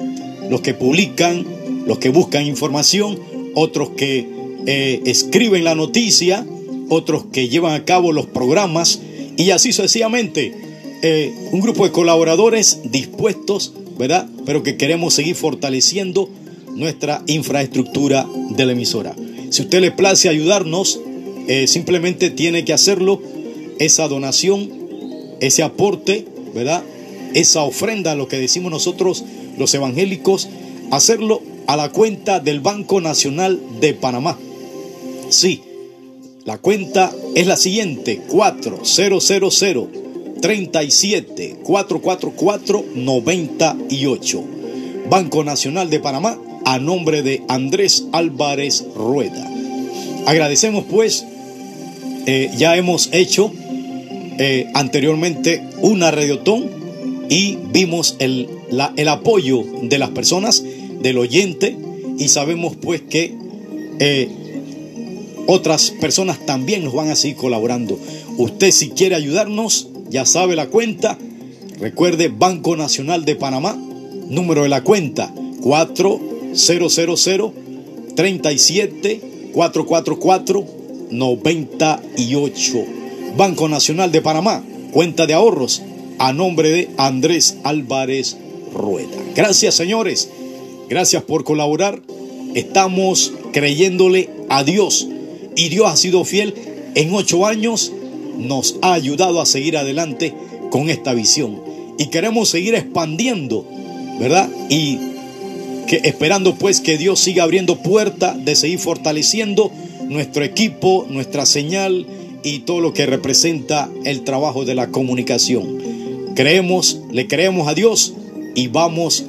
los que publican, los que buscan información, otros que eh, escriben la noticia, otros que llevan a cabo los programas y así sucesivamente. Eh, un grupo de colaboradores dispuestos, ¿verdad? Pero que queremos seguir fortaleciendo nuestra infraestructura de la emisora. Si usted le place ayudarnos, eh, simplemente tiene que hacerlo, esa donación, ese aporte, ¿verdad? Esa ofrenda, lo que decimos nosotros los evangélicos, hacerlo a la cuenta del Banco Nacional de Panamá. Sí, la cuenta es la siguiente, 4000 37 444 98. Banco Nacional de Panamá a nombre de Andrés Álvarez Rueda. Agradecemos pues, eh, ya hemos hecho eh, anteriormente una radiotón y vimos el, el, apoyo de las personas, del oyente, y sabemos pues que eh, otras personas también nos van a seguir colaborando. Usted si quiere ayudarnos, ya sabe la cuenta. Recuerde Banco Nacional de Panamá, número de la cuenta 4000 37 444 98. Banco Nacional de Panamá, cuenta de ahorros a nombre de Andrés Álvarez Rueda. Gracias, señores. Gracias por colaborar. Estamos creyéndole a Dios y Dios ha sido fiel en ocho años nos ha ayudado a seguir adelante con esta visión. Y queremos seguir expandiendo, ¿verdad? Y que esperando pues que Dios siga abriendo puertas de seguir fortaleciendo nuestro equipo, nuestra señal y todo lo que representa el trabajo de la comunicación. Creemos, le creemos a Dios y vamos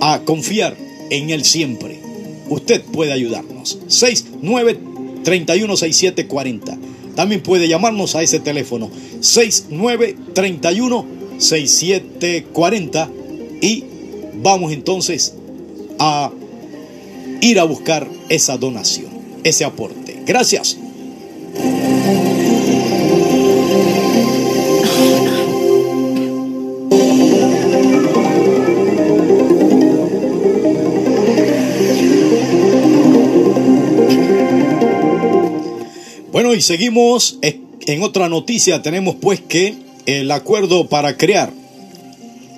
a confiar en Él siempre. Usted puede ayudarnos. 69 31 67 40. También puede llamarnos a ese teléfono 6931-6740 y vamos entonces a ir a buscar esa donación, ese aporte. Gracias. Y seguimos en otra noticia. Tenemos pues que el acuerdo para crear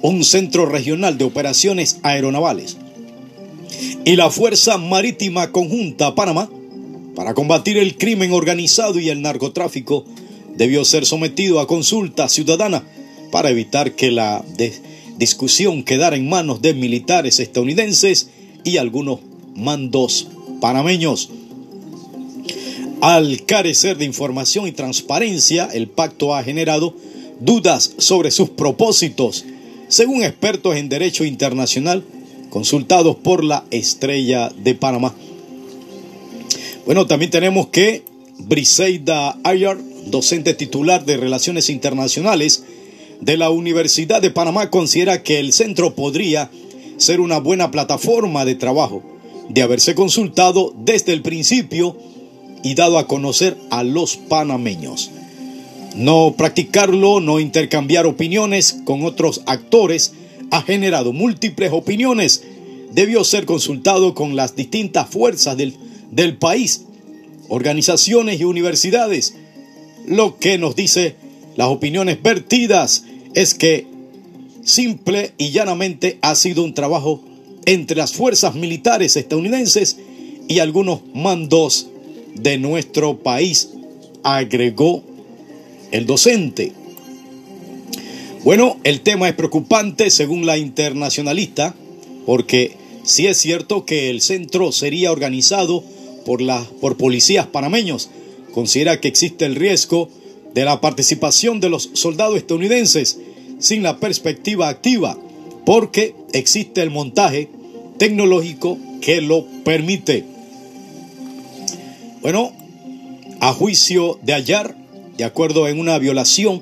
un centro regional de operaciones aeronavales y la Fuerza Marítima Conjunta Panamá para combatir el crimen organizado y el narcotráfico debió ser sometido a consulta ciudadana para evitar que la discusión quedara en manos de militares estadounidenses y algunos mandos panameños. Al carecer de información y transparencia, el pacto ha generado dudas sobre sus propósitos, según expertos en derecho internacional consultados por la Estrella de Panamá. Bueno, también tenemos que Briseida Ayar, docente titular de Relaciones Internacionales de la Universidad de Panamá, considera que el centro podría ser una buena plataforma de trabajo, de haberse consultado desde el principio y dado a conocer a los panameños. No practicarlo, no intercambiar opiniones con otros actores ha generado múltiples opiniones debió ser consultado con las distintas fuerzas del, del país, organizaciones y universidades. Lo que nos dice las opiniones vertidas es que simple y llanamente ha sido un trabajo entre las fuerzas militares estadounidenses y algunos mandos de nuestro país, agregó el docente. Bueno, el tema es preocupante según la internacionalista, porque sí es cierto que el centro sería organizado por, la, por policías panameños. Considera que existe el riesgo de la participación de los soldados estadounidenses sin la perspectiva activa, porque existe el montaje tecnológico que lo permite. Bueno, a juicio de hallar, de acuerdo en una violación,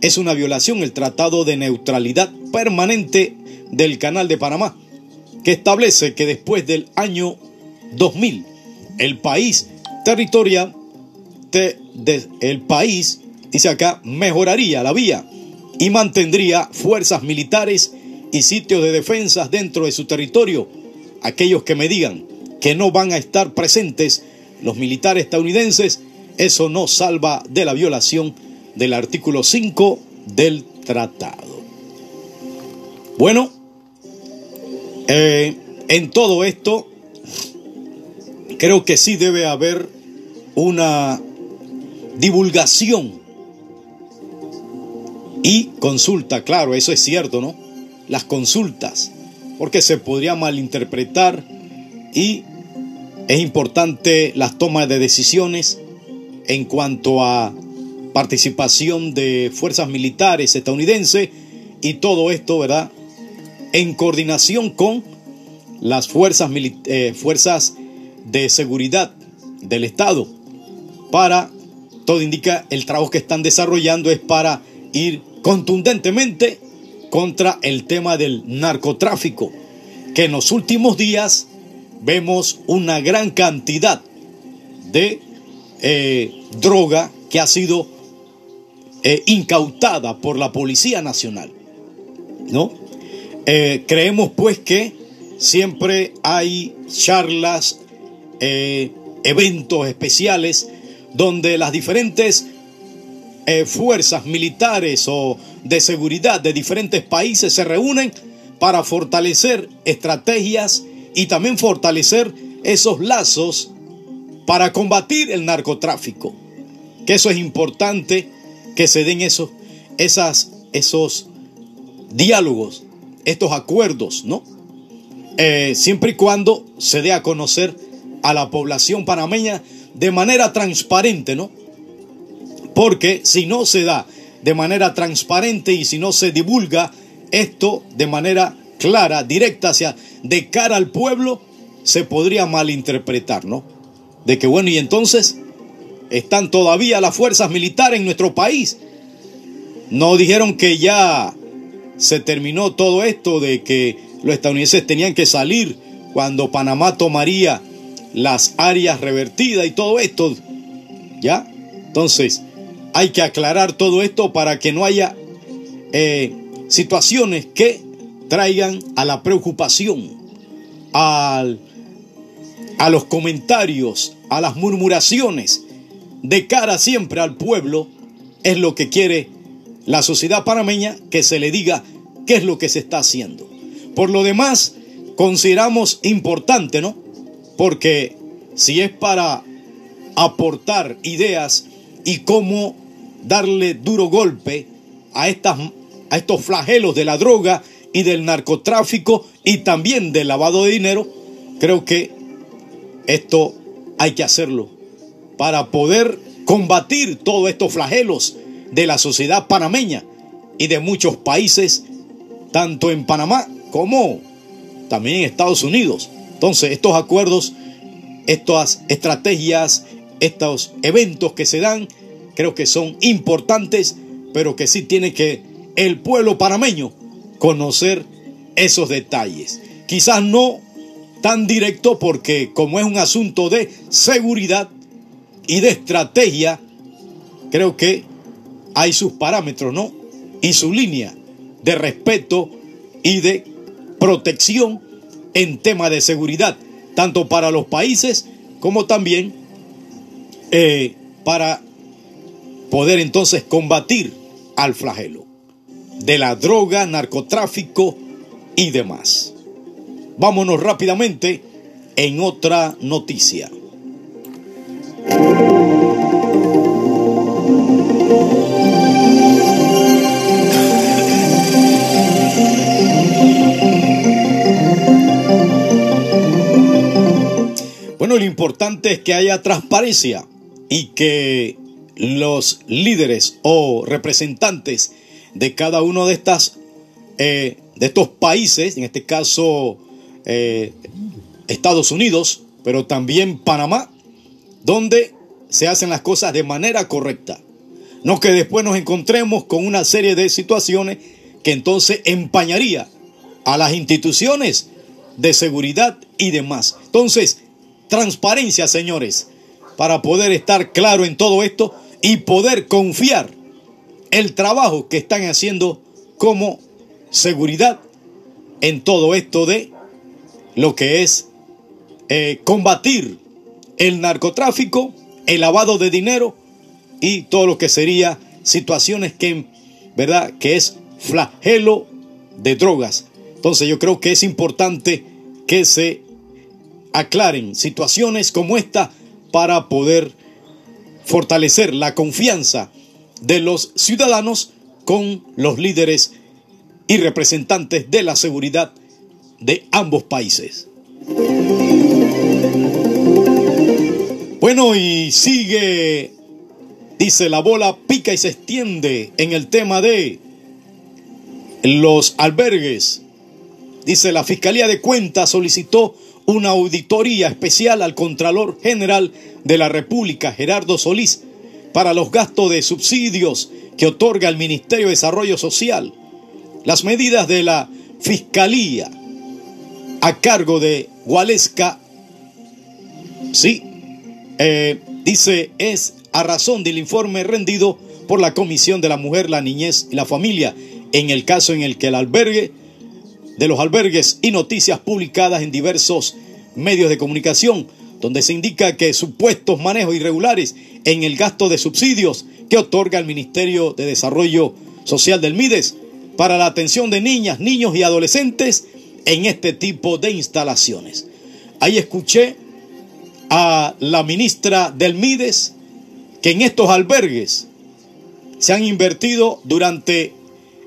es una violación el Tratado de Neutralidad Permanente del Canal de Panamá, que establece que después del año 2000, el país territorial de, de, el país, dice acá, mejoraría la vía y mantendría fuerzas militares y sitios de defensa dentro de su territorio. Aquellos que me digan que no van a estar presentes los militares estadounidenses, eso no salva de la violación del artículo 5 del tratado. Bueno, eh, en todo esto, creo que sí debe haber una divulgación y consulta, claro, eso es cierto, ¿no? Las consultas, porque se podría malinterpretar y es importante las tomas de decisiones en cuanto a participación de fuerzas militares estadounidenses y todo esto, ¿verdad? En coordinación con las fuerzas, eh, fuerzas de seguridad del Estado para, todo indica, el trabajo que están desarrollando es para ir contundentemente contra el tema del narcotráfico, que en los últimos días vemos una gran cantidad de eh, droga que ha sido eh, incautada por la Policía Nacional. ¿No? Eh, creemos pues que siempre hay charlas, eventos especiales donde las diferentes fuerzas militares o de seguridad de diferentes países se reúnen para fortalecer estrategias y también fortalecer esos lazos para combatir el narcotráfico. Que eso es importante que se den esos, esas, esos diálogos, estos acuerdos, ¿no? Eh, siempre y cuando se dé a conocer a la población panameña de manera transparente, ¿no? Porque si no se da de manera transparente y si no se divulga esto de manera clara, directa hacia de cara al pueblo, se podría malinterpretar, ¿no? De que bueno, y entonces están todavía las fuerzas militares en nuestro país. No dijeron que ya se terminó todo esto de que los estadounidenses tenían que salir cuando Panamá tomaría las áreas revertidas y todo esto. ¿Ya? Entonces, hay que aclarar todo esto para que no haya eh, situaciones que traigan a la preocupación, al, a los comentarios, a las murmuraciones de cara siempre al pueblo, es lo que quiere la sociedad panameña, que se le diga qué es lo que se está haciendo. Por lo demás, consideramos importante, ¿no? Porque si es para aportar ideas y cómo darle duro golpe a, estas, a estos flagelos de la droga y del narcotráfico y también del lavado de dinero, creo que esto hay que hacerlo para poder combatir todos estos flagelos de la sociedad panameña y de muchos países, tanto en Panamá como también en Estados Unidos. Entonces, estos acuerdos, estas estrategias, estos eventos que se dan, creo que son importantes, pero que sí tiene que el pueblo panameño conocer esos detalles. Quizás no tan directo porque como es un asunto de seguridad y de estrategia, creo que hay sus parámetros, ¿no? Y su línea de respeto y de protección en tema de seguridad, tanto para los países como también eh, para poder entonces combatir al flagelo de la droga, narcotráfico y demás. Vámonos rápidamente en otra noticia. Bueno, lo importante es que haya transparencia y que los líderes o representantes de cada uno de estas eh, de estos países, en este caso eh, Estados Unidos, pero también Panamá, donde se hacen las cosas de manera correcta. No que después nos encontremos con una serie de situaciones que entonces empañaría a las instituciones de seguridad y demás. Entonces, transparencia, señores, para poder estar claro en todo esto y poder confiar el trabajo que están haciendo como seguridad en todo esto de lo que es eh, combatir el narcotráfico, el lavado de dinero y todo lo que sería situaciones que, ¿verdad? Que es flagelo de drogas. Entonces yo creo que es importante que se aclaren situaciones como esta para poder fortalecer la confianza de los ciudadanos con los líderes y representantes de la seguridad de ambos países. Bueno, y sigue, dice la bola pica y se extiende en el tema de los albergues. Dice la Fiscalía de Cuentas solicitó una auditoría especial al Contralor General de la República, Gerardo Solís, para los gastos de subsidios que otorga el Ministerio de Desarrollo Social. Las medidas de la Fiscalía a cargo de Gualesca, sí, eh, dice, es a razón del informe rendido por la Comisión de la Mujer, la Niñez y la Familia, en el caso en el que el albergue de los albergues y noticias publicadas en diversos medios de comunicación, donde se indica que supuestos manejos irregulares en el gasto de subsidios que otorga el Ministerio de Desarrollo Social del MIDES para la atención de niñas, niños y adolescentes en este tipo de instalaciones. Ahí escuché a la ministra del MIDES que en estos albergues se han invertido durante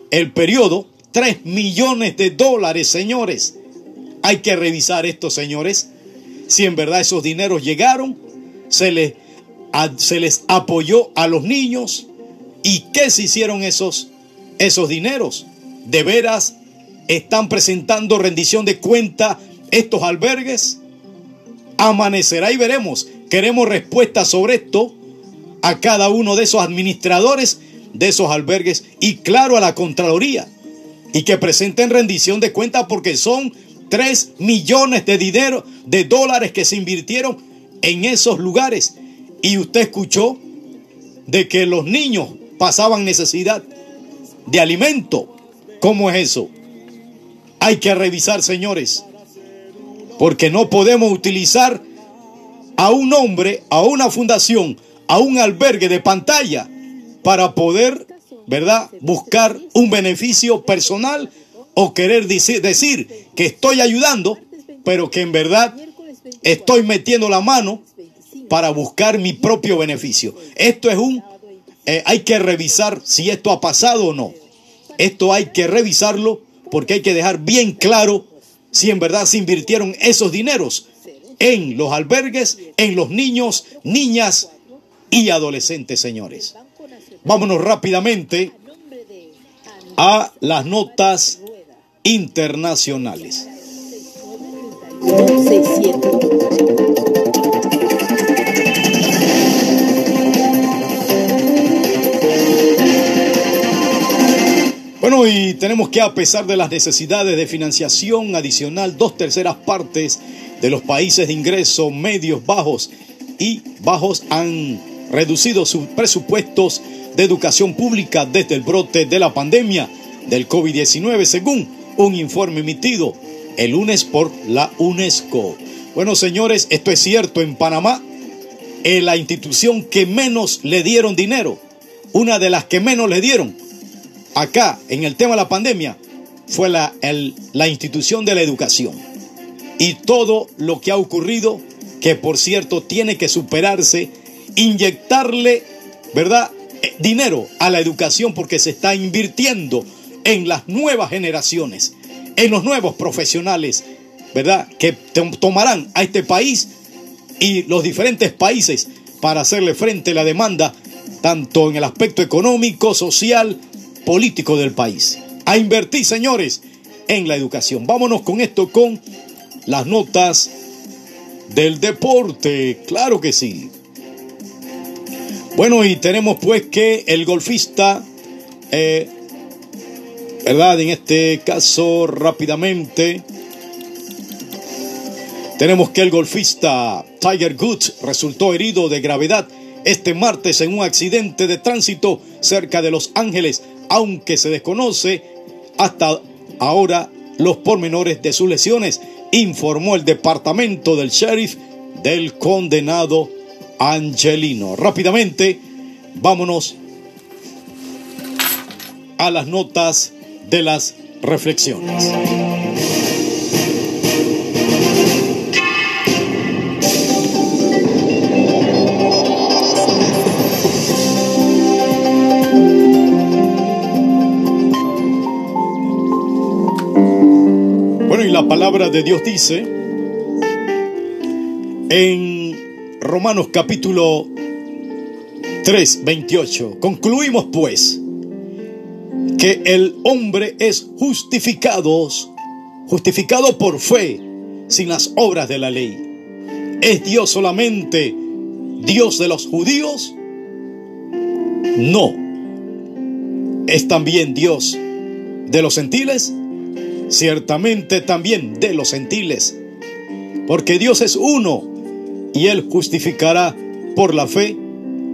el periodo 3 millones de dólares, señores. Hay que revisar esto, señores. Si en verdad esos dineros llegaron, se les, se les apoyó a los niños. ¿Y qué se hicieron esos, esos dineros? ¿De veras están presentando rendición de cuenta estos albergues? Amanecerá y veremos. Queremos respuestas sobre esto a cada uno de esos administradores de esos albergues y claro a la Contraloría y que presenten rendición de cuenta porque son 3 millones de dinero, de dólares que se invirtieron en esos lugares. Y usted escuchó de que los niños pasaban necesidad de alimento. ¿Cómo es eso? Hay que revisar, señores, porque no podemos utilizar a un hombre, a una fundación, a un albergue de pantalla para poder ¿verdad? Buscar un beneficio personal o querer decir, que estoy ayudando, pero que en verdad estoy metiendo la mano para buscar mi propio beneficio. Esto es un... Eh, hay que revisar si esto ha pasado o no. Esto hay que revisarlo porque hay que dejar bien claro si en verdad se invirtieron esos dineros en los albergues, en los niños, niñas y adolescentes, señores. Vámonos rápidamente a las notas internacionales. Bueno, y tenemos que a pesar de las necesidades de financiación adicional, dos terceras partes de los países de ingreso medios bajos y bajos han reducido sus presupuestos de educación pública desde el brote de la pandemia del COVID-19, según un informe emitido el lunes por la UNESCO. Bueno, señores, esto es cierto, en Panamá, la institución que menos le dieron dinero, una de las que menos le dieron, acá en el tema de la pandemia, fue la, la institución de la educación. Y todo lo que ha ocurrido, que por cierto tiene que superarse, inyectarle, ¿verdad? Eh, Dinero a la educación porque se está invirtiendo en las nuevas generaciones, en los nuevos profesionales, ¿verdad? Que to- tomarán a este país y los diferentes países para hacerle frente a la demanda, tanto en el aspecto económico, social, político del país. A invertir, señores, en la educación. Vámonos con esto, con las notas del deporte. Claro que sí. Bueno, y tenemos pues que el golfista, eh, ¿verdad? En este caso, rápidamente, tenemos que el golfista Tiger Woods resultó herido de gravedad este martes en un accidente de tránsito cerca de Los Ángeles, aunque se desconoce hasta ahora los pormenores de sus lesiones, informó el departamento del sheriff del condenado Angelino. Rápidamente, vámonos a las notas de las reflexiones. Bueno, y la palabra de Dios dice en Romanos capítulo 3, 28, concluimos pues que el hombre es justificado, justificado por fe, sin las obras de la ley. ¿Es Dios solamente Dios de los judíos? No. ¿Es también Dios de los gentiles? Ciertamente también de los gentiles. Porque Dios es uno y Él justificará por la fe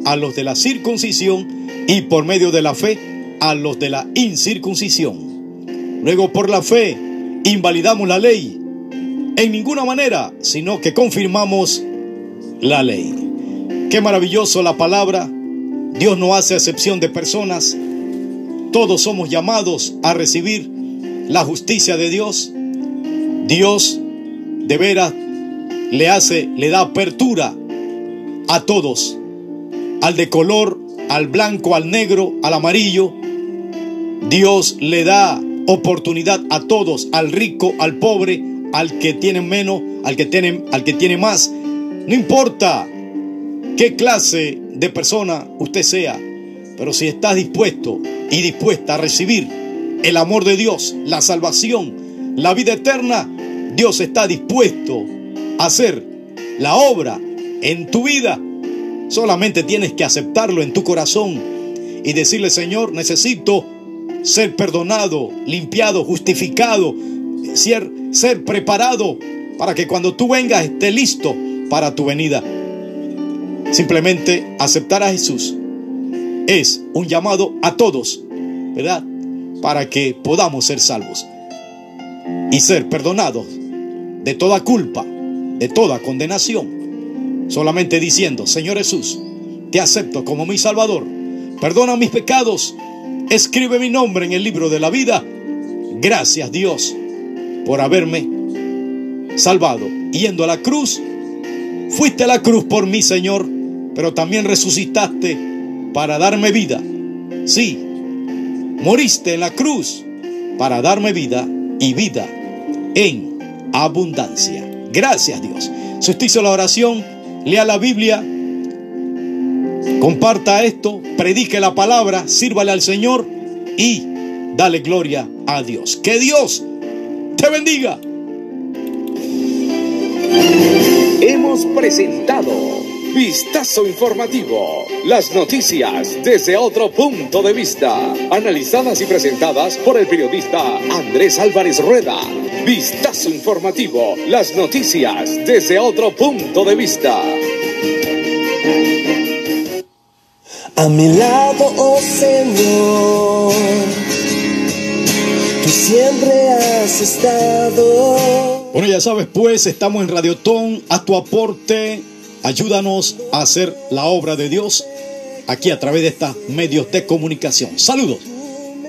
a los de la circuncisión y por medio de la fe a los de la incircuncisión. Luego por la fe invalidamos la ley en ninguna manera, sino que confirmamos la ley. Qué maravilloso la palabra. Dios no hace excepción de personas. Todos somos llamados a recibir la justicia de Dios. Dios de veras le hace, le da apertura a todos, al de color, al blanco, al negro, al amarillo. Dios le da oportunidad a todos, al rico, al pobre, al que tiene menos, al que tiene, al que tiene más. No importa qué clase de persona usted sea, pero si está dispuesto y dispuesta a recibir el amor de Dios, la salvación, la vida eterna, Dios está dispuesto a hacer la obra en tu vida. Solamente tienes que aceptarlo en tu corazón y decirle, Señor, necesito ser perdonado, limpiado, justificado, ser, ser preparado para que cuando tú vengas esté listo para tu venida. Simplemente aceptar a Jesús es un llamado a todos, ¿verdad? Para que podamos ser salvos y ser perdonados de toda culpa, de toda condenación. Solamente diciendo, Señor Jesús, te acepto como mi Salvador, perdona mis pecados, escribe mi nombre en el libro de la vida. Gracias Dios por haberme salvado. Yendo a la cruz, fuiste a la cruz por mí, Señor, pero también resucitaste para darme vida. Sí, moriste en la cruz para darme vida y vida en abundancia. Gracias Dios. Si usted hizo la oración, lea la Biblia, comparta esto, predique la palabra, sírvale al Señor y dale gloria a Dios. Que Dios te bendiga. Hemos presentado Vistazo Informativo, las noticias desde otro punto de vista, analizadas y presentadas por el periodista Andrés Álvarez Rueda. Vistazo Informativo, las noticias desde otro punto de vista. A mi lado, oh Señor, tú siempre has estado. Bueno, ya sabes, pues estamos en Radiotón. A tu aporte, ayúdanos a hacer la obra de Dios aquí a través de estos medios de comunicación. Saludos.